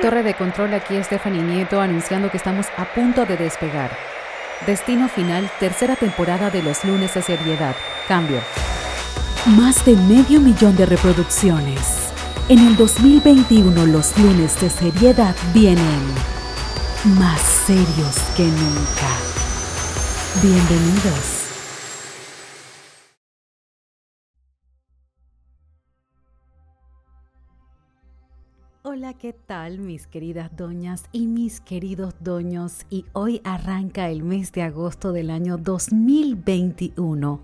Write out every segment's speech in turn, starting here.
Torre de control, aquí Stephanie Nieto anunciando que estamos a punto de despegar. Destino final, tercera temporada de los lunes de seriedad. Cambio. Más de medio millón de reproducciones. En el 2021 los lunes de seriedad vienen más serios que nunca. Bienvenidos. Hola, ¿qué tal mis queridas doñas y mis queridos doños? Y hoy arranca el mes de agosto del año 2021,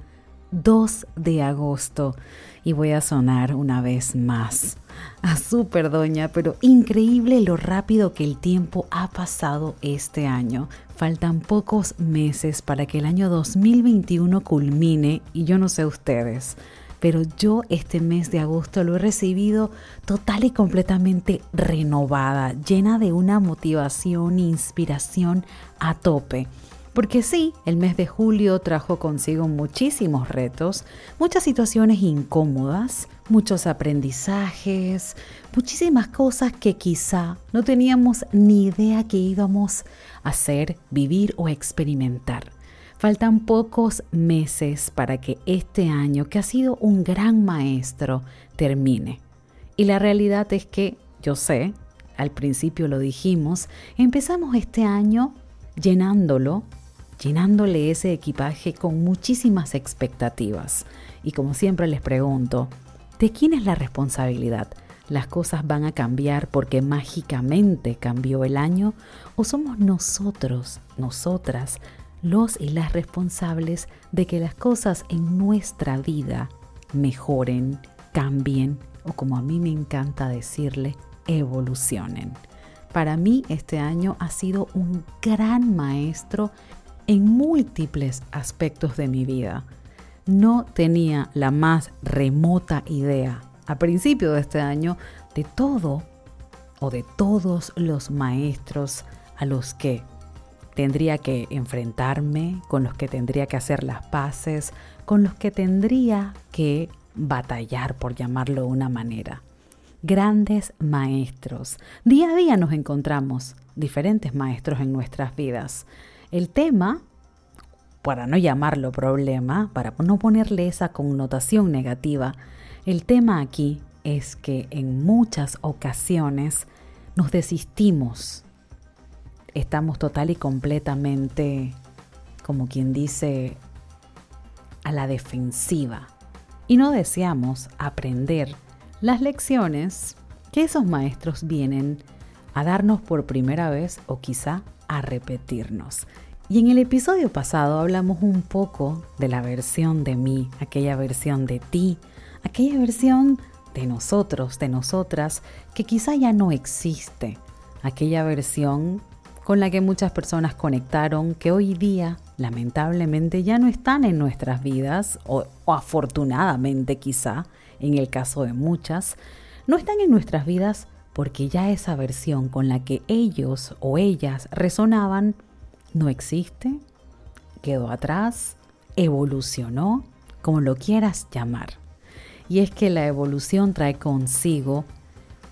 2 de agosto. Y voy a sonar una vez más a super doña, pero increíble lo rápido que el tiempo ha pasado este año. Faltan pocos meses para que el año 2021 culmine y yo no sé ustedes pero yo este mes de agosto lo he recibido total y completamente renovada, llena de una motivación e inspiración a tope. Porque sí, el mes de julio trajo consigo muchísimos retos, muchas situaciones incómodas, muchos aprendizajes, muchísimas cosas que quizá no teníamos ni idea que íbamos a hacer, vivir o experimentar. Faltan pocos meses para que este año, que ha sido un gran maestro, termine. Y la realidad es que, yo sé, al principio lo dijimos, empezamos este año llenándolo, llenándole ese equipaje con muchísimas expectativas. Y como siempre les pregunto, ¿de quién es la responsabilidad? ¿Las cosas van a cambiar porque mágicamente cambió el año? ¿O somos nosotros, nosotras, los y las responsables de que las cosas en nuestra vida mejoren, cambien o como a mí me encanta decirle, evolucionen. Para mí este año ha sido un gran maestro en múltiples aspectos de mi vida. No tenía la más remota idea a principio de este año de todo o de todos los maestros a los que tendría que enfrentarme, con los que tendría que hacer las paces, con los que tendría que batallar, por llamarlo de una manera. Grandes maestros. Día a día nos encontramos diferentes maestros en nuestras vidas. El tema, para no llamarlo problema, para no ponerle esa connotación negativa, el tema aquí es que en muchas ocasiones nos desistimos estamos total y completamente, como quien dice, a la defensiva y no deseamos aprender las lecciones que esos maestros vienen a darnos por primera vez o quizá a repetirnos. Y en el episodio pasado hablamos un poco de la versión de mí, aquella versión de ti, aquella versión de nosotros, de nosotras, que quizá ya no existe, aquella versión con la que muchas personas conectaron que hoy día lamentablemente ya no están en nuestras vidas o, afortunadamente quizá en el caso de muchas, no están en nuestras vidas porque ya esa versión con la que ellos o ellas resonaban no existe, quedó atrás, evolucionó, como lo quieras llamar. Y es que la evolución trae consigo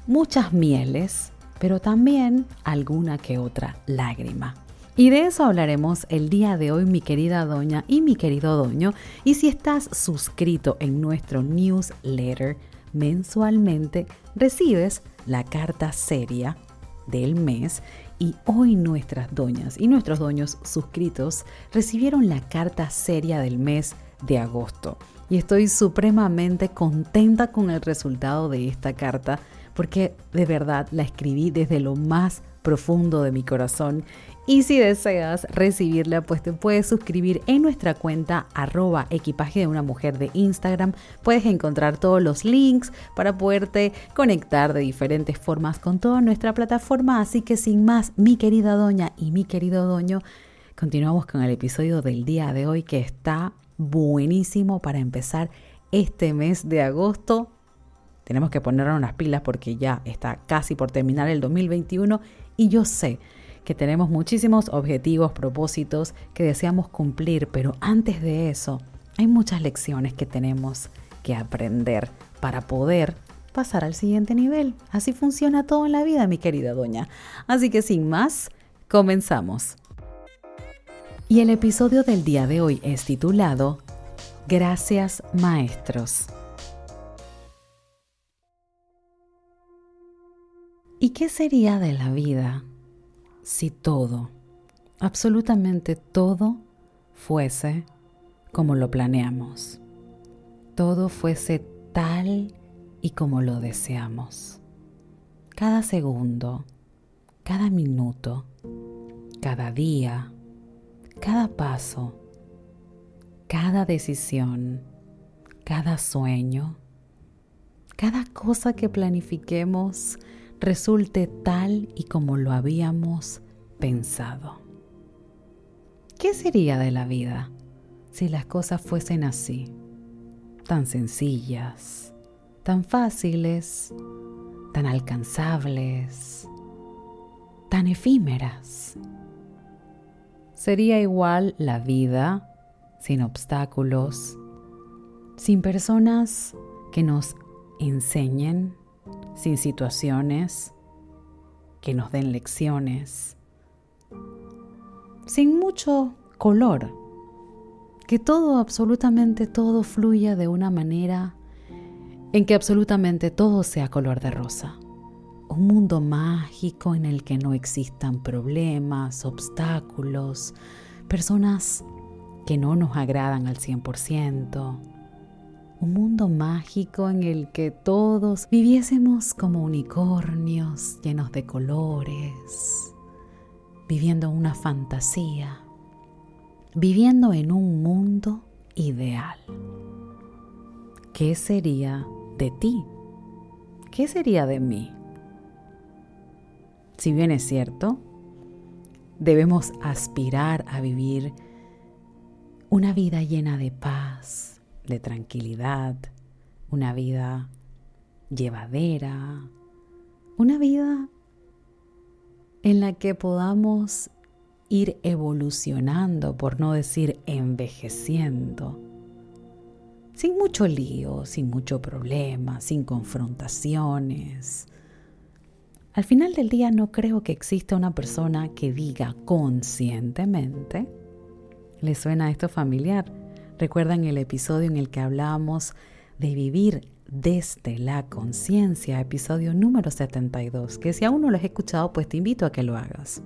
muchas mieles, pero también alguna que otra lágrima. Y de eso hablaremos el día de hoy, mi querida doña y mi querido doño. Y si estás suscrito en nuestro newsletter, mensualmente recibes la carta seria del mes y hoy nuestras doñas y nuestros doños suscritos recibieron la carta seria del mes de agosto. Y estoy supremamente contenta con el resultado de esta carta porque de verdad la escribí desde lo más profundo de mi corazón. Y si deseas recibirla, pues te puedes suscribir en nuestra cuenta arroba equipaje de una mujer de Instagram. Puedes encontrar todos los links para poderte conectar de diferentes formas con toda nuestra plataforma. Así que sin más, mi querida doña y mi querido doño, continuamos con el episodio del día de hoy que está buenísimo para empezar este mes de agosto tenemos que ponernos unas pilas porque ya está casi por terminar el 2021 y yo sé que tenemos muchísimos objetivos, propósitos que deseamos cumplir, pero antes de eso hay muchas lecciones que tenemos que aprender para poder pasar al siguiente nivel. Así funciona todo en la vida, mi querida doña. Así que sin más, comenzamos. Y el episodio del día de hoy es titulado Gracias Maestros. ¿Y qué sería de la vida si todo, absolutamente todo, fuese como lo planeamos? Todo fuese tal y como lo deseamos. Cada segundo, cada minuto, cada día, cada paso, cada decisión, cada sueño, cada cosa que planifiquemos resulte tal y como lo habíamos pensado. ¿Qué sería de la vida si las cosas fuesen así, tan sencillas, tan fáciles, tan alcanzables, tan efímeras? Sería igual la vida sin obstáculos, sin personas que nos enseñen sin situaciones que nos den lecciones, sin mucho color, que todo, absolutamente todo fluya de una manera en que absolutamente todo sea color de rosa. Un mundo mágico en el que no existan problemas, obstáculos, personas que no nos agradan al 100%, un mundo mágico en el que todos viviésemos como unicornios llenos de colores, viviendo una fantasía, viviendo en un mundo ideal. ¿Qué sería de ti? ¿Qué sería de mí? Si bien es cierto, debemos aspirar a vivir una vida llena de paz, de tranquilidad, una vida llevadera, una vida en la que podamos ir evolucionando, por no decir envejeciendo, sin mucho lío, sin mucho problema, sin confrontaciones. Al final del día no creo que exista una persona que diga conscientemente, ¿le suena esto familiar? ¿Recuerdan el episodio en el que hablamos de vivir desde la conciencia, episodio número 72? Que si aún no lo has escuchado, pues te invito a que lo hagas.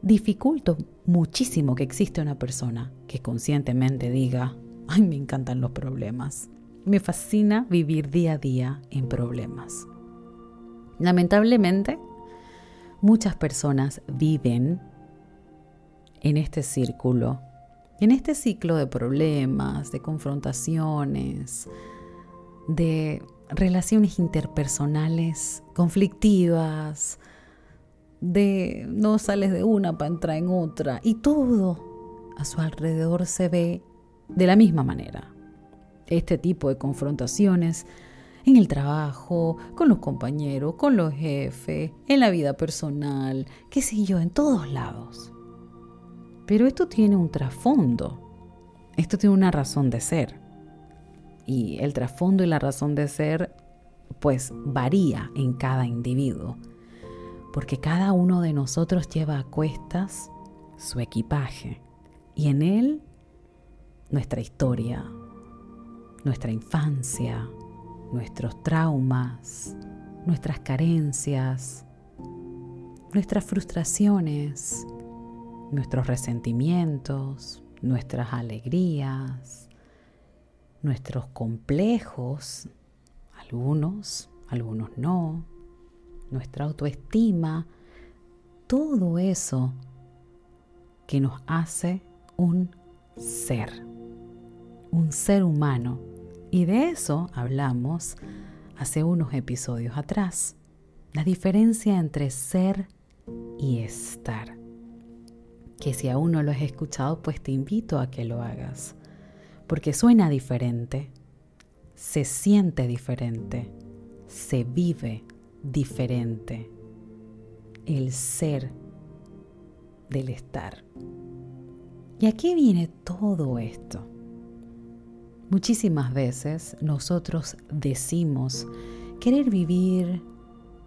Dificulto muchísimo que existe una persona que conscientemente diga, ay, me encantan los problemas. Me fascina vivir día a día en problemas. Lamentablemente, muchas personas viven en este círculo en este ciclo de problemas, de confrontaciones, de relaciones interpersonales conflictivas, de no sales de una para entrar en otra, y todo a su alrededor se ve de la misma manera. Este tipo de confrontaciones en el trabajo, con los compañeros, con los jefes, en la vida personal, qué sé yo, en todos lados. Pero esto tiene un trasfondo, esto tiene una razón de ser. Y el trasfondo y la razón de ser pues varía en cada individuo, porque cada uno de nosotros lleva a cuestas su equipaje. Y en él nuestra historia, nuestra infancia, nuestros traumas, nuestras carencias, nuestras frustraciones, nuestros resentimientos, nuestras alegrías, nuestros complejos, algunos, algunos no, nuestra autoestima, todo eso que nos hace un ser, un ser humano. Y de eso hablamos hace unos episodios atrás, la diferencia entre ser y estar que si aún no lo has escuchado, pues te invito a que lo hagas, porque suena diferente, se siente diferente, se vive diferente el ser del estar. ¿Y aquí viene todo esto? Muchísimas veces nosotros decimos querer vivir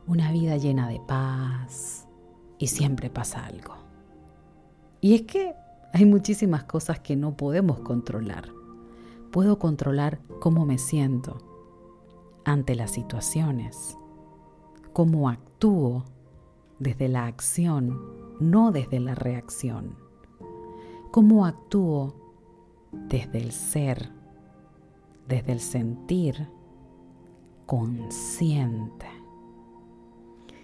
una vida llena de paz y siempre pasa algo. Y es que hay muchísimas cosas que no podemos controlar. Puedo controlar cómo me siento ante las situaciones, cómo actúo desde la acción, no desde la reacción, cómo actúo desde el ser, desde el sentir consciente.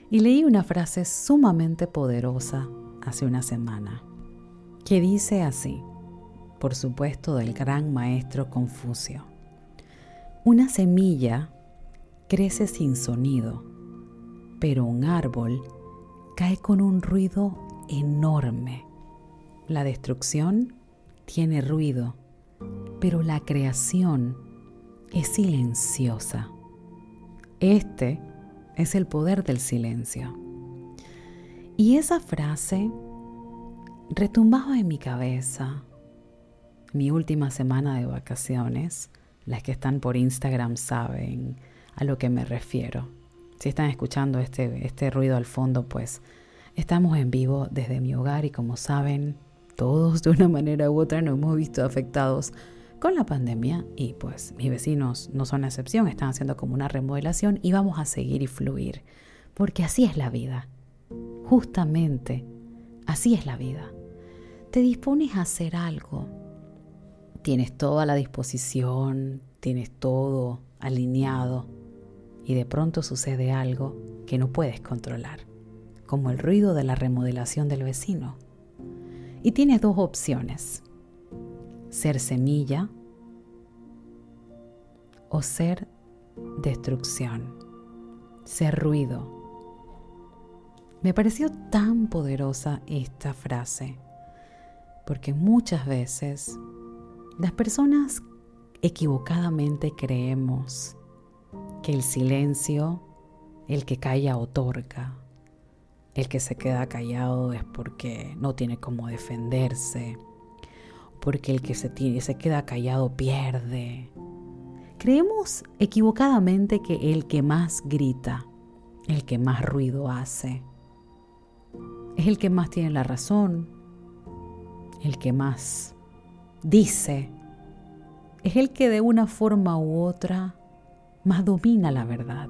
Y leí una frase sumamente poderosa hace una semana, que dice así, por supuesto del gran maestro Confucio. Una semilla crece sin sonido, pero un árbol cae con un ruido enorme. La destrucción tiene ruido, pero la creación es silenciosa. Este es el poder del silencio. Y esa frase retumbaba en mi cabeza. Mi última semana de vacaciones, las que están por Instagram saben a lo que me refiero. Si están escuchando este, este ruido al fondo, pues estamos en vivo desde mi hogar y como saben, todos de una manera u otra nos hemos visto afectados con la pandemia y pues mis vecinos no son la excepción, están haciendo como una remodelación y vamos a seguir y fluir, porque así es la vida. Justamente, así es la vida. Te dispones a hacer algo, tienes toda la disposición, tienes todo alineado y de pronto sucede algo que no puedes controlar, como el ruido de la remodelación del vecino. Y tienes dos opciones ser semilla o ser destrucción, ser ruido. Me pareció tan poderosa esta frase, porque muchas veces las personas equivocadamente creemos que el silencio, el que calla otorga, el que se queda callado es porque no tiene cómo defenderse, porque el que se, tiene, se queda callado pierde. Creemos equivocadamente que el que más grita, el que más ruido hace, es el que más tiene la razón, el que más dice, es el que de una forma u otra más domina la verdad.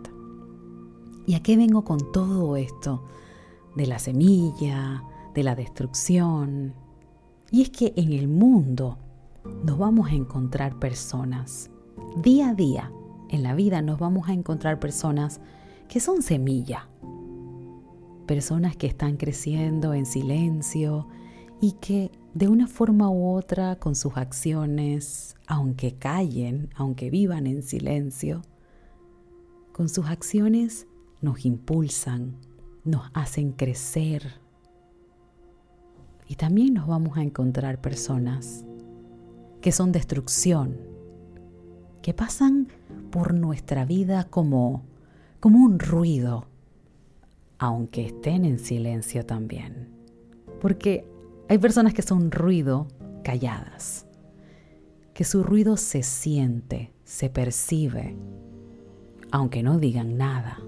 ¿Y a qué vengo con todo esto? De la semilla, de la destrucción, y es que en el mundo nos vamos a encontrar personas, día a día en la vida nos vamos a encontrar personas que son semilla, personas que están creciendo en silencio y que de una forma u otra con sus acciones, aunque callen, aunque vivan en silencio, con sus acciones nos impulsan, nos hacen crecer, y también nos vamos a encontrar personas que son destrucción, que pasan por nuestra vida como, como un ruido, aunque estén en silencio también. Porque hay personas que son ruido calladas, que su ruido se siente, se percibe, aunque no digan nada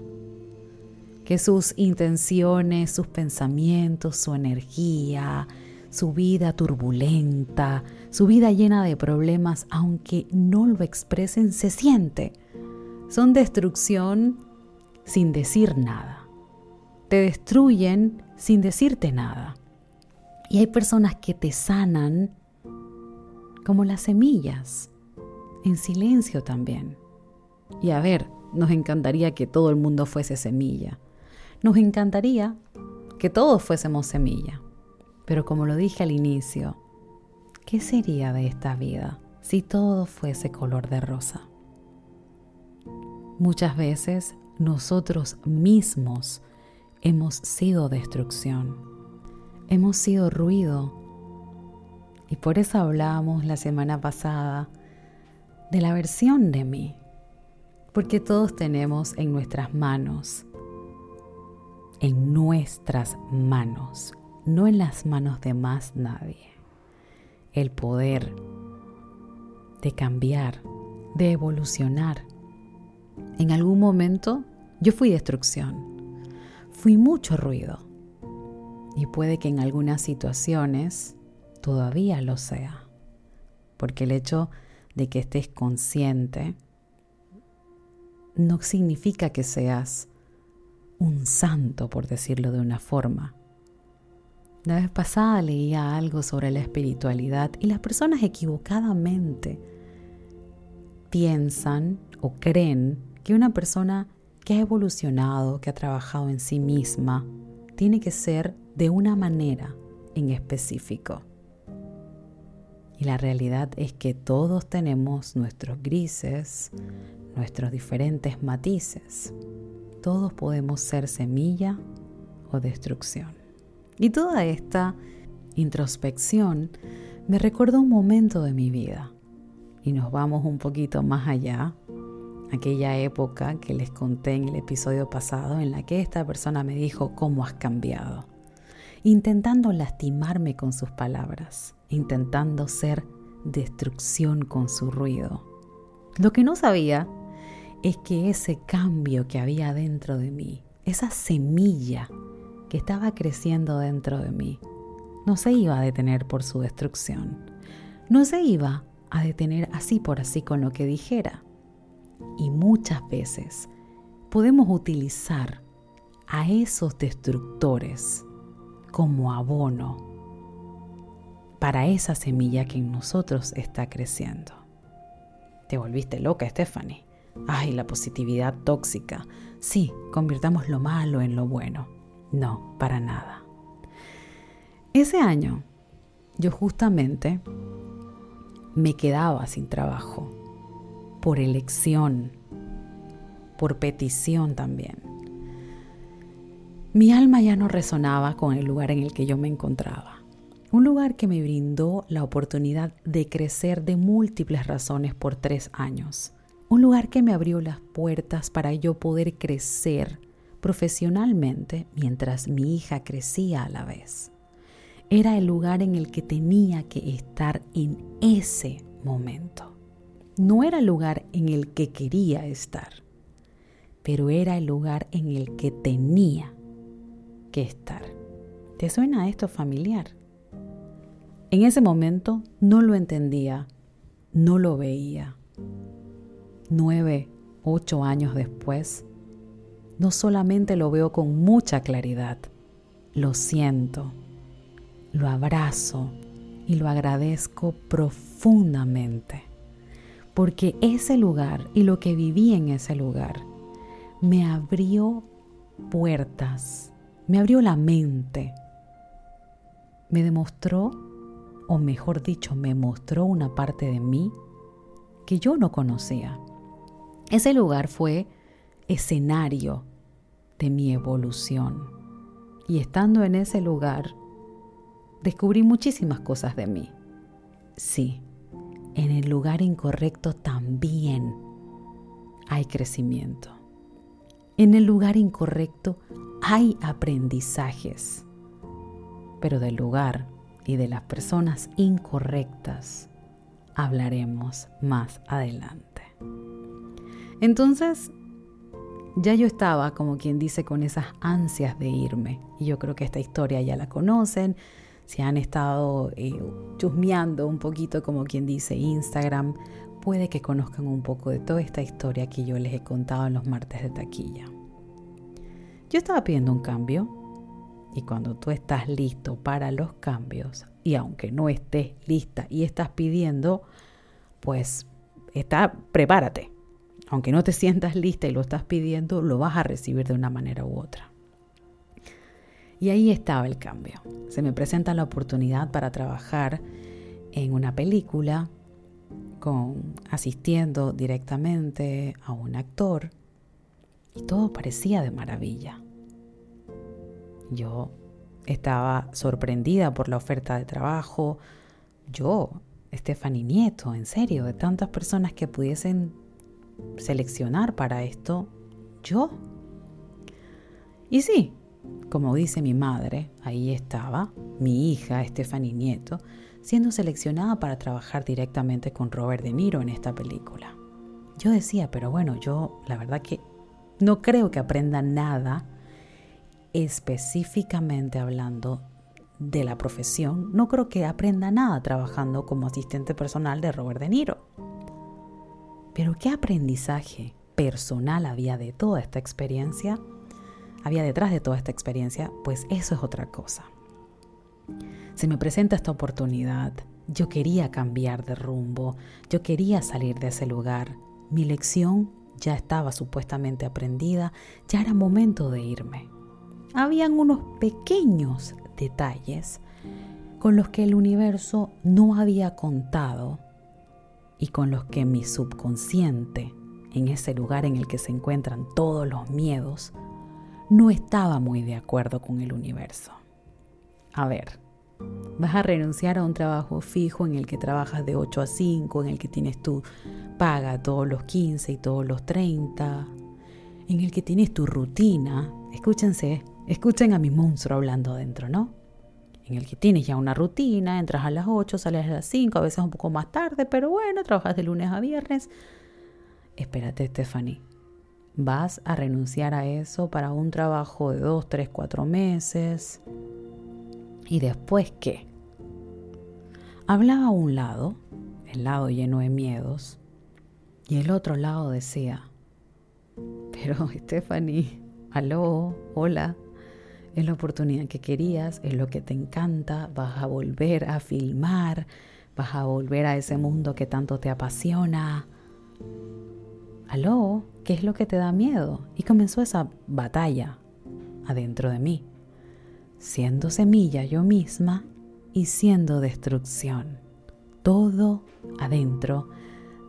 que sus intenciones, sus pensamientos, su energía, su vida turbulenta, su vida llena de problemas, aunque no lo expresen, se siente. Son destrucción sin decir nada. Te destruyen sin decirte nada. Y hay personas que te sanan como las semillas, en silencio también. Y a ver, nos encantaría que todo el mundo fuese semilla nos encantaría que todos fuésemos semilla. Pero como lo dije al inicio, ¿qué sería de esta vida si todo fuese color de rosa? Muchas veces nosotros mismos hemos sido destrucción, hemos sido ruido. Y por eso hablábamos la semana pasada de la versión de mí, porque todos tenemos en nuestras manos en nuestras manos, no en las manos de más nadie. El poder de cambiar, de evolucionar, En algún momento yo fui destrucción, fui mucho ruido y puede que en algunas situaciones todavía lo sea, porque el hecho de que estés consciente no significa que seas un santo, por decirlo de una forma. La vez pasada leía algo sobre la espiritualidad y las personas equivocadamente piensan o creen que una persona que ha evolucionado, que ha trabajado en sí misma, tiene que ser de una manera en específico. Y la realidad es que todos tenemos nuestros grises, nuestros diferentes matices. Todos podemos ser semilla o destrucción. Y toda esta introspección me recuerda un momento de mi vida. Y nos vamos un poquito más allá, aquella época que les conté en el episodio pasado en la que esta persona me dijo cómo has cambiado, intentando lastimarme con sus palabras, intentando ser destrucción con su ruido. Lo que no sabía es que ese cambio que había dentro de mí, esa semilla que estaba creciendo dentro de mí, no se iba a detener por su destrucción. No se iba a detener así por así con lo que dijera. Y muchas veces podemos utilizar a esos destructores como abono para esa semilla que en nosotros está creciendo. Te volviste loca, Stephanie. Ay, la positividad tóxica. Sí, convirtamos lo malo en lo bueno. No, para nada. Ese año yo justamente me quedaba sin trabajo, por elección, por petición también. Mi alma ya no resonaba con el lugar en el que yo me encontraba. Un lugar que me brindó la oportunidad de crecer de múltiples razones por tres años un lugar que me abrió las puertas para yo poder crecer profesionalmente mientras mi hija crecía a la vez. Era el lugar en el que tenía que estar en ese momento. No era el lugar en el que quería estar, pero era el lugar en el que tenía que estar. ¿Te suena esto familiar? En ese momento no lo entendía, no lo veía, nueve, ocho años después, no solamente lo veo con mucha claridad, lo siento, lo abrazo y lo agradezco profundamente, porque ese lugar y lo que viví en ese lugar me abrió puertas, me abrió la mente, me demostró, o mejor dicho, me mostró una parte de mí que yo no conocía ese lugar fue escenario de mi evolución. Y estando en ese lugar, descubrí muchísimas cosas de mí. Sí, en el lugar incorrecto también hay crecimiento. En el lugar incorrecto hay aprendizajes. Pero del lugar y de las personas incorrectas hablaremos más adelante. Entonces, ya yo estaba, como quien dice, con esas ansias de irme. Y yo creo que esta historia ya la conocen. Si han estado eh, chusmeando un poquito, como quien dice, Instagram, puede que conozcan un poco de toda esta historia que yo les he contado en los martes de taquilla. Yo estaba pidiendo un cambio y cuando tú estás listo para los cambios y aunque no estés lista y estás pidiendo, pues está, prepárate, aunque no te sientas lista y lo estás pidiendo, lo vas a recibir de una manera u otra. Y ahí estaba el cambio. Se me presenta la oportunidad para trabajar en una película con asistiendo directamente a un actor y todo parecía de maravilla. Yo estaba sorprendida por la oferta de trabajo. Yo, Stephanie Nieto, en serio, de tantas personas que pudiesen seleccionar para esto yo. Y sí, como dice mi madre, ahí estaba mi hija, Stephanie Nieto, siendo seleccionada para trabajar directamente con Robert De Niro en esta película. yo decía, pero bueno, yo la verdad que no creo que aprenda nada específicamente hablando de la profesión, no creo que aprenda nada trabajando como asistente personal de Robert De Niro. Pero ¿qué aprendizaje personal había de toda esta experiencia? Había detrás de toda esta experiencia, pues eso es otra cosa. Se me presenta esta oportunidad, yo quería cambiar de rumbo, yo quería salir de ese lugar. Mi lección ya estaba supuestamente aprendida, ya era momento de irme. Habían unos pequeños detalles con los que el universo no había contado y con los que mi subconsciente, en ese lugar en el que se encuentran todos los miedos, no estaba muy de acuerdo con el universo. A ver, vas a renunciar a un trabajo fijo en el que trabajas de 8 a 5, en el que tienes tu paga todos los 15 y todos los 30, en el que tienes tu rutina. Escúchense, escuchen a mi monstruo hablando adentro, ¿no? En el que tienes ya una rutina, entras a las 8, sales a las 5, a veces un poco más tarde, pero bueno, trabajas de lunes a viernes. Espérate, Stephanie. ¿Vas a renunciar a eso para un trabajo de 2, 3, 4 meses? ¿Y después qué? Hablaba un lado, el lado lleno de miedos, y el otro lado decía, pero Stephanie, aló, hola, es la oportunidad que querías, es lo que te encanta, vas a volver a filmar, vas a volver a ese mundo que tanto te apasiona. Aló, ¿qué es lo que te da miedo? Y comenzó esa batalla adentro de mí, siendo semilla yo misma y siendo destrucción. Todo adentro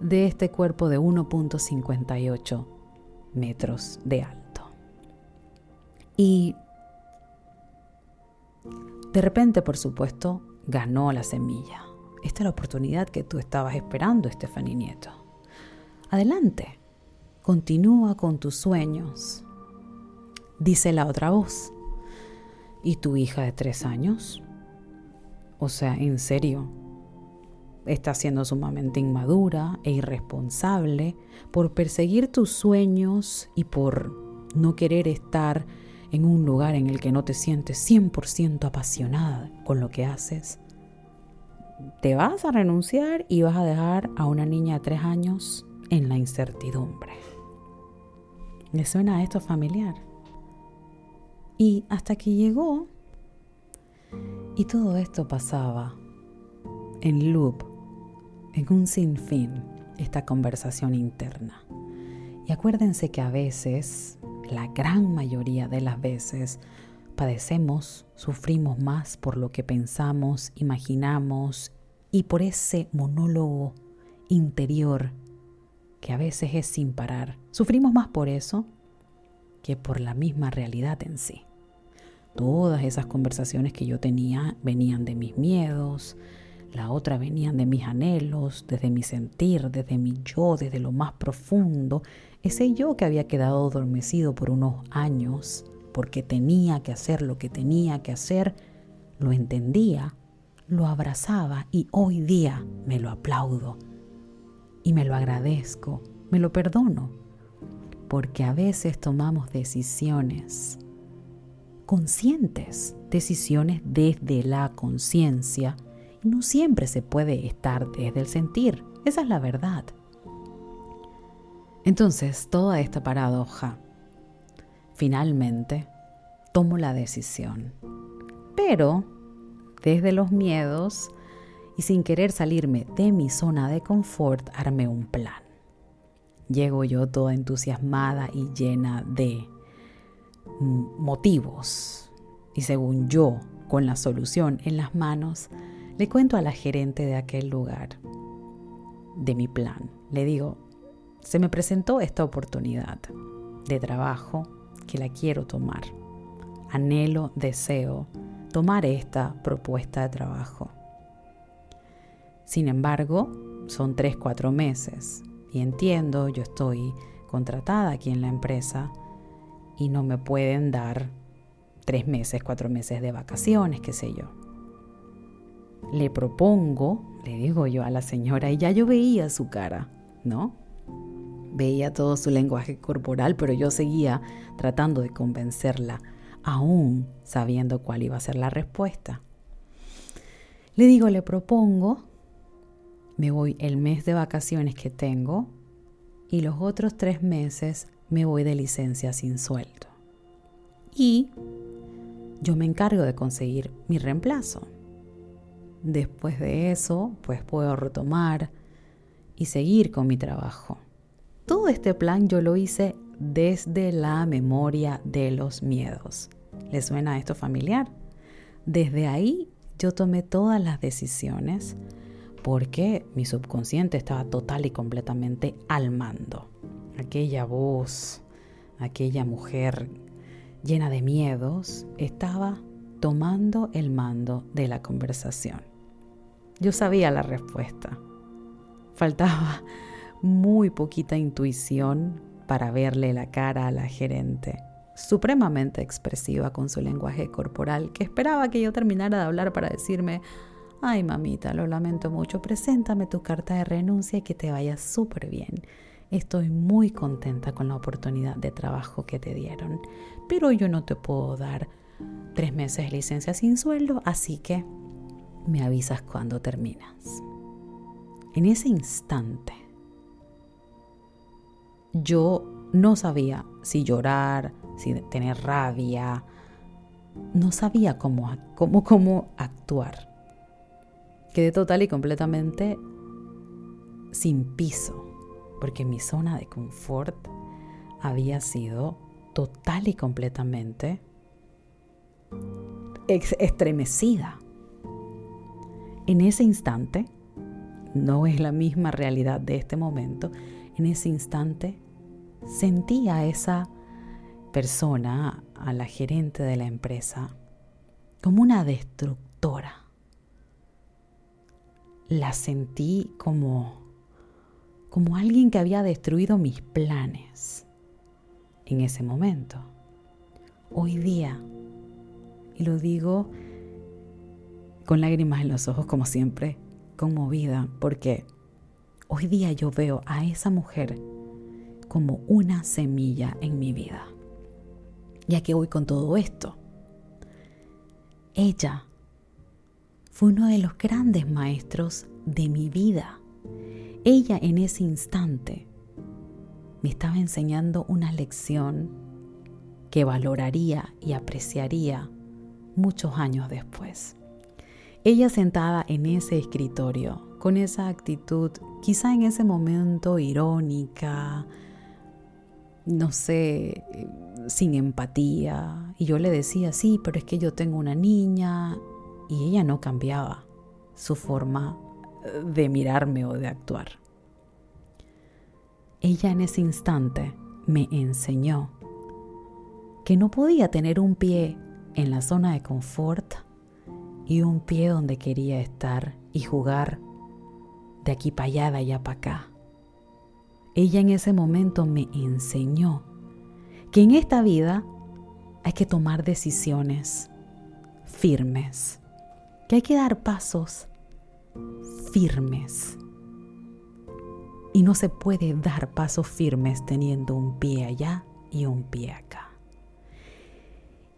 de este cuerpo de 1.58 metros de alto. Y de repente, por supuesto, ganó la semilla. Esta es la oportunidad que tú estabas esperando, Estefanía Nieto. Adelante, continúa con tus sueños. Dice la otra voz. ¿Y tu hija de tres años? O sea, en serio, Estás siendo sumamente inmadura e irresponsable por perseguir tus sueños y por no querer estar en un lugar en el que no te sientes 100% apasionada con lo que haces. Te vas a renunciar y vas a dejar a una niña de tres años en la incertidumbre. ¿Le suena esto familiar? Y hasta que llegó, y todo esto pasaba en loop en un sinfín esta conversación interna. Y acuérdense que a veces, la gran mayoría de las veces, padecemos, sufrimos más por lo que pensamos, imaginamos y por ese monólogo interior que a veces es sin parar. Sufrimos más por eso que por la misma realidad en sí. Todas esas conversaciones que yo tenía venían de mis miedos, la otra venían de mis anhelos, desde mi sentir, desde mi yo, desde lo más profundo, ese yo que había quedado adormecido por unos años, porque tenía que hacer lo que tenía que hacer, lo entendía, lo abrazaba y hoy día me lo aplaudo y me lo agradezco, me lo perdono, porque a veces tomamos decisiones conscientes, decisiones desde la conciencia, no siempre se puede estar desde el sentir. Esa es la verdad. Entonces, toda esta paradoja, finalmente, tomo la decisión. Pero, desde los miedos y sin querer salirme de mi zona de confort, armé un plan. Llego yo toda entusiasmada y llena de motivos y según yo, con la solución en las manos, le cuento a la gerente de aquel lugar de mi plan. Le digo, se me presentó esta oportunidad de trabajo que la quiero tomar. Anhelo, deseo tomar esta propuesta de trabajo. Sin embargo, son tres, cuatro meses y entiendo, yo estoy contratada aquí en la empresa y no me pueden dar tres meses, cuatro meses de vacaciones, qué sé yo le propongo, le digo yo a la señora, y ya yo veía su cara, ¿no? Veía todo su lenguaje corporal, pero yo seguía tratando de convencerla, aún sabiendo cuál iba a ser la respuesta. Le digo, le propongo, me voy el mes de vacaciones que tengo y los otros tres meses me voy de licencia sin sueldo. Y yo me encargo de conseguir mi reemplazo. Después de eso, pues puedo retomar y seguir con mi trabajo. Todo este plan yo lo hice desde la memoria de los miedos. ¿Le suena esto familiar? Desde ahí yo tomé todas las decisiones porque mi subconsciente estaba total y completamente al mando. Aquella voz, aquella mujer llena de miedos, estaba tomando el mando de la conversación. Yo sabía la respuesta. Faltaba muy poquita intuición para verle la cara a la gerente, supremamente expresiva con su lenguaje corporal, que esperaba que yo terminara de hablar para decirme, ay mamita, lo lamento mucho, preséntame tu carta de renuncia y que te vaya súper bien. Estoy muy contenta con la oportunidad de trabajo que te dieron, pero yo no te puedo dar tres meses de licencia sin sueldo, así que me avisas cuando terminas. En ese instante, yo no sabía si llorar, si tener rabia, no sabía cómo, cómo, cómo actuar. Quedé total y completamente sin piso, porque mi zona de confort había sido total y completamente estremecida. En ese instante, no es la misma realidad de este momento, en ese instante sentí a esa persona, a la gerente de la empresa, como una destructora. La sentí como como alguien que había destruido mis planes en ese momento. Hoy día, y lo digo con lágrimas en los ojos como siempre, conmovida, porque Hoy día yo veo a esa mujer como una semilla en mi vida. Ya que voy con todo esto. Ella fue uno de los grandes maestros de mi vida. Ella en ese instante me estaba enseñando una lección que valoraría y apreciaría muchos años después. Ella sentada en ese escritorio con esa actitud, quizá en ese momento irónica, no sé, sin empatía. Y yo le decía, sí, pero es que yo tengo una niña. Y ella no cambiaba su forma eh, de mirarme o de actuar. Ella en ese instante me enseñó que no podía tener un pie en la zona de confort y un pie donde quería estar y jugar de aquí para allá, de allá para acá. Ella en ese momento me enseñó que en esta vida hay que tomar decisiones firmes, que hay que dar pasos firmes. Y no se puede dar pasos firmes teniendo un pie allá y un pie acá.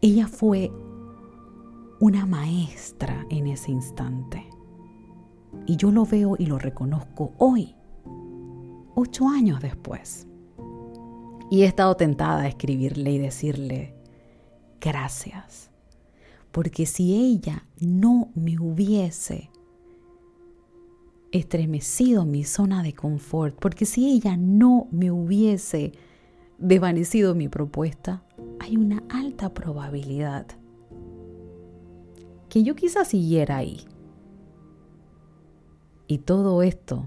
Ella fue una maestra en ese instante. Y yo lo veo y lo reconozco hoy, ocho años después. Y he estado tentada a escribirle y decirle, gracias. Porque si ella no me hubiese estremecido mi zona de confort, porque si ella no me hubiese desvanecido mi propuesta, hay una alta probabilidad que yo quizás siguiera ahí, y todo esto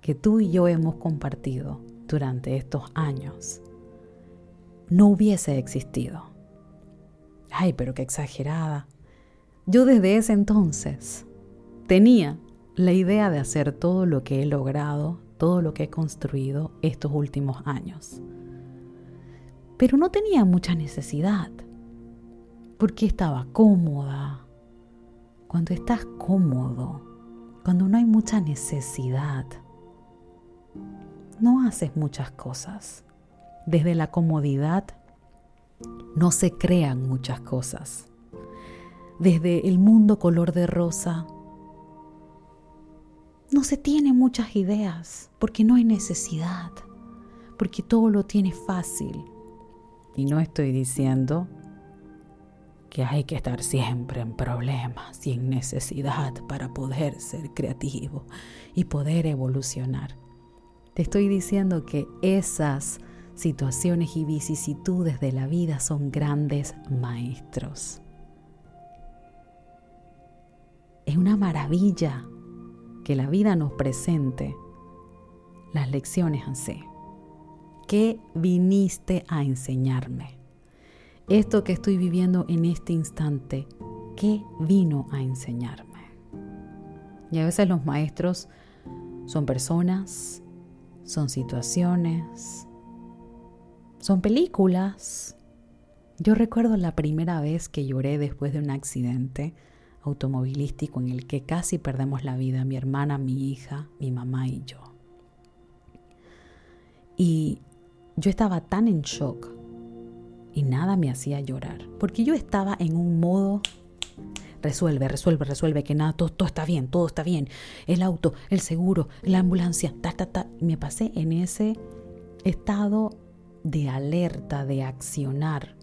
que tú y yo hemos compartido durante estos años no hubiese existido. Ay, pero qué exagerada. Yo desde ese entonces tenía la idea de hacer todo lo que he logrado, todo lo que he construido estos últimos años. Pero no tenía mucha necesidad, porque estaba cómoda. Cuando estás cómodo, cuando no hay mucha necesidad, no haces muchas cosas. Desde la comodidad no se crean muchas cosas. Desde el mundo color de rosa no se tiene muchas ideas porque no hay necesidad, porque todo lo tiene fácil. Y no estoy diciendo que hay que estar siempre en problemas y en necesidad para poder ser creativo y poder evolucionar. Te estoy diciendo que esas situaciones y vicisitudes de la vida son grandes maestros. Es una maravilla que la vida nos presente las lecciones así. ¿Qué viniste a enseñarme? Esto que estoy viviendo en este instante, ¿qué vino a enseñarme? Y a veces los maestros son personas, son situaciones, son películas. Yo recuerdo la primera vez que lloré después de un accidente automovilístico en el que casi perdemos la vida mi hermana, mi hija, mi mamá y yo. Y yo estaba tan en shock y nada me hacía llorar, porque yo estaba en un modo resuelve, resuelve, resuelve, que nada, todo, está bien, todo está bien. El auto, el seguro, la ambulancia, ta, ta, ta. Me pasé en ese estado de alerta, de accionar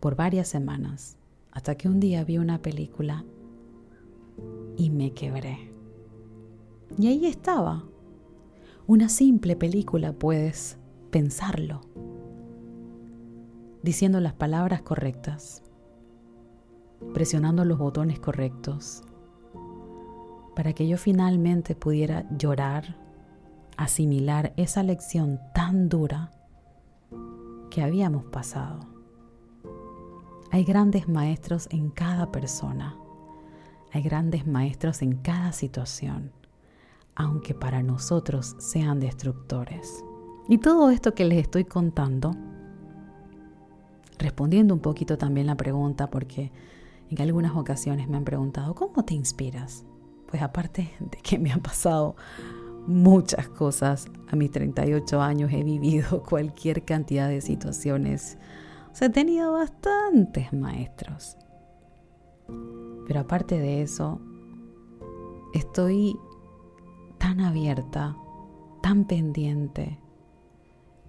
por varias semanas, hasta que un día vi una película y me quebré. Y ahí estaba. Una simple película, puedes pensarlo, diciendo las palabras correctas, presionando los botones correctos, para que yo finalmente pudiera llorar, asimilar esa lección tan dura que habíamos pasado. Hay grandes maestros en cada persona, hay grandes maestros en cada situación, aunque para nosotros sean destructores. Y todo esto que les estoy contando, respondiendo un poquito también la pregunta, porque en algunas ocasiones me han preguntado, ¿cómo te inspiras? Pues aparte de que me han pasado muchas cosas, a mis 38 años he vivido cualquier cantidad de situaciones. O sea, he tenido bastantes maestros. Pero aparte de eso, estoy tan abierta, tan pendiente,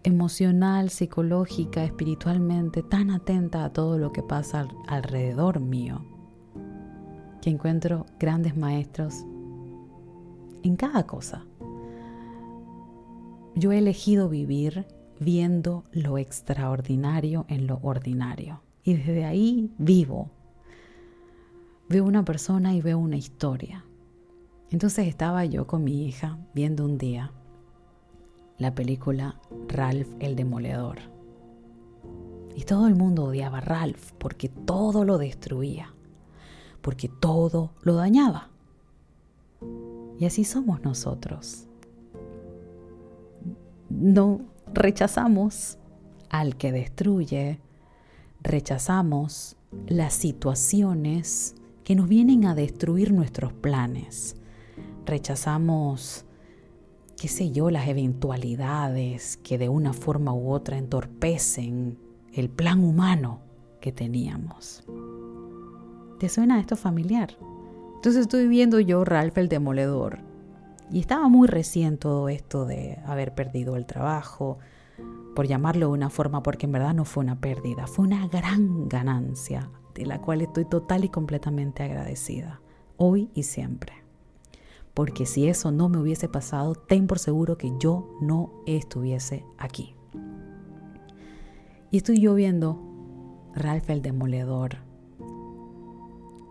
emocional, psicológica, espiritualmente, tan atenta a todo lo que pasa alrededor mío, que encuentro grandes maestros en cada cosa. Yo he elegido vivir viendo lo extraordinario en lo ordinario. Y desde ahí vivo. Veo una persona y veo una historia. Entonces estaba yo con mi hija viendo un día la película Ralph el Demoledor. Y todo el mundo odiaba a Ralph porque todo lo destruía, porque todo lo dañaba. Y así somos nosotros. No rechazamos al que destruye, rechazamos las situaciones que nos vienen a destruir nuestros planes. Rechazamos qué sé yo, las eventualidades que de una forma u otra entorpecen el plan humano que teníamos. ¿Te suena esto familiar? Entonces estoy viendo yo Ralph el Demoledor y estaba muy recién todo esto de haber perdido el trabajo, por llamarlo de una forma, porque en verdad no fue una pérdida, fue una gran ganancia de la cual estoy total y completamente agradecida, hoy y siempre porque si eso no me hubiese pasado, ten por seguro que yo no estuviese aquí. Y estoy yo viendo Ralph el Demoledor.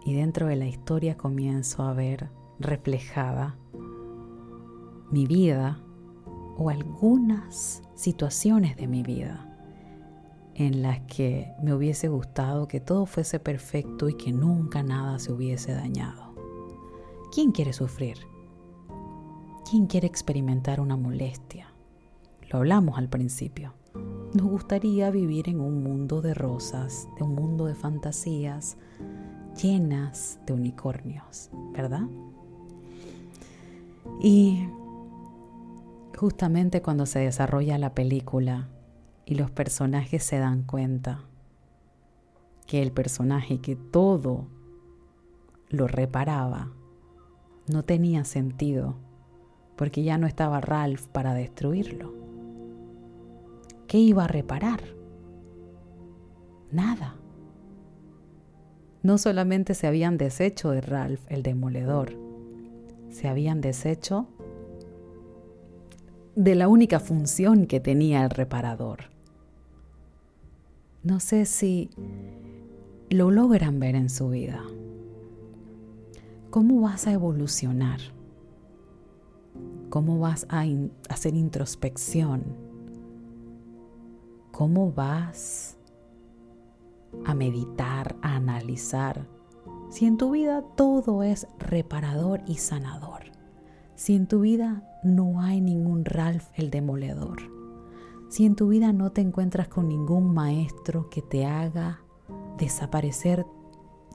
Y dentro de la historia comienzo a ver reflejada mi vida o algunas situaciones de mi vida en las que me hubiese gustado que todo fuese perfecto y que nunca nada se hubiese dañado. ¿Quién quiere sufrir? ¿Quién quiere experimentar una molestia? Lo hablamos al principio. Nos gustaría vivir en un mundo de rosas, de un mundo de fantasías llenas de unicornios, ¿verdad? Y justamente cuando se desarrolla la película y los personajes se dan cuenta que el personaje que todo lo reparaba no tenía sentido porque ya no estaba Ralph para destruirlo. ¿Qué iba a reparar? Nada. No solamente se habían deshecho de Ralph el demoledor, se habían deshecho de la única función que tenía el reparador. No sé si lo logran ver en su vida. ¿Cómo vas a evolucionar? ¿Cómo vas a hacer introspección? ¿Cómo vas a meditar, a analizar? Si en tu vida todo es reparador y sanador. Si en tu vida no hay ningún Ralph el demoledor. Si en tu vida no te encuentras con ningún maestro que te haga desaparecer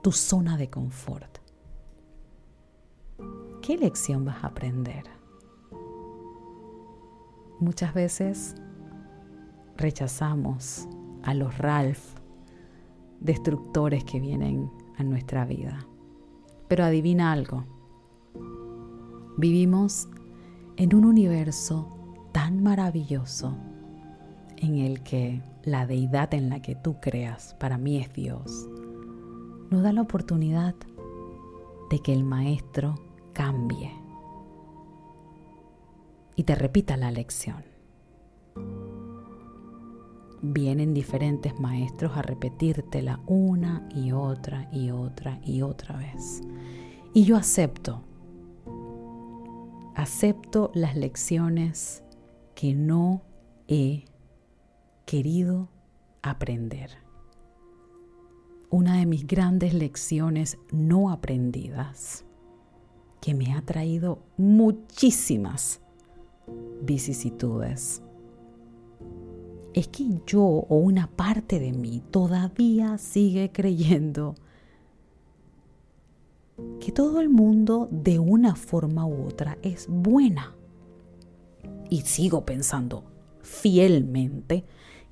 tu zona de confort. ¿Qué lección vas a aprender? Muchas veces rechazamos a los Ralph destructores que vienen a nuestra vida. Pero adivina algo. Vivimos en un universo tan maravilloso en el que la deidad en la que tú creas, para mí es Dios, nos da la oportunidad de que el maestro cambie y te repita la lección. Vienen diferentes maestros a repetírtela una y otra y otra y otra vez. Y yo acepto, acepto las lecciones que no he querido aprender. Una de mis grandes lecciones no aprendidas que me ha traído muchísimas vicisitudes. Es que yo o una parte de mí todavía sigue creyendo que todo el mundo de una forma u otra es buena. Y sigo pensando fielmente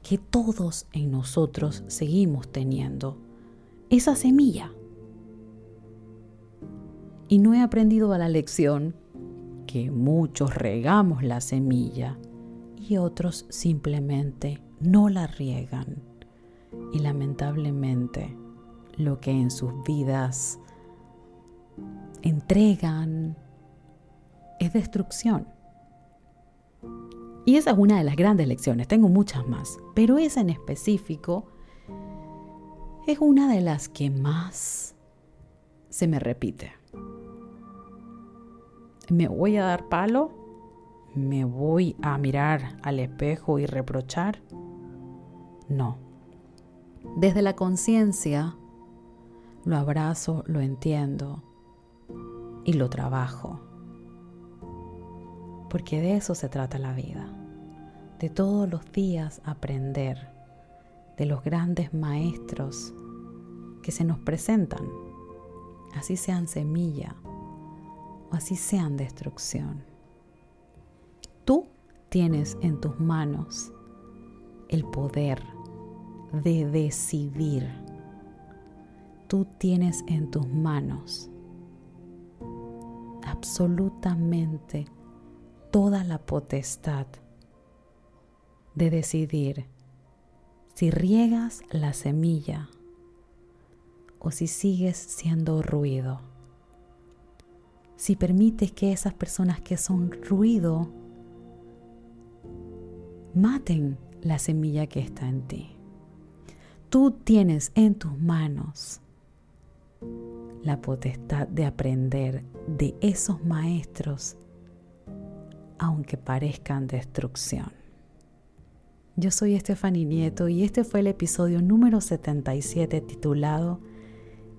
que todos en nosotros seguimos teniendo esa semilla. Y no he aprendido a la lección que muchos regamos la semilla y otros simplemente no la riegan. Y lamentablemente lo que en sus vidas entregan es destrucción. Y esa es una de las grandes lecciones, tengo muchas más, pero esa en específico es una de las que más se me repite. ¿Me voy a dar palo? ¿Me voy a mirar al espejo y reprochar? No. Desde la conciencia lo abrazo, lo entiendo y lo trabajo porque de eso se trata la vida, de todos los días aprender de los grandes maestros que se nos presentan, así sean semilla o así sean destrucción. Tú tienes en tus manos el poder de decidir. Tú tienes en tus manos absolutamente toda la potestad de decidir si riegas la semilla o si sigues siendo ruido. Si permites que esas personas que son ruido maten la semilla que está en ti. Tú tienes en tus manos la potestad de aprender de esos maestros aunque parezcan destrucción. Yo soy Estefany Nieto y este fue el episodio número 77 titulado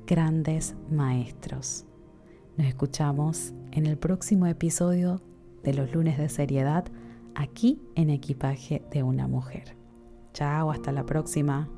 Grandes Maestros. Nos escuchamos en el próximo episodio de los lunes de seriedad aquí en equipaje de una mujer. Chao, hasta la próxima.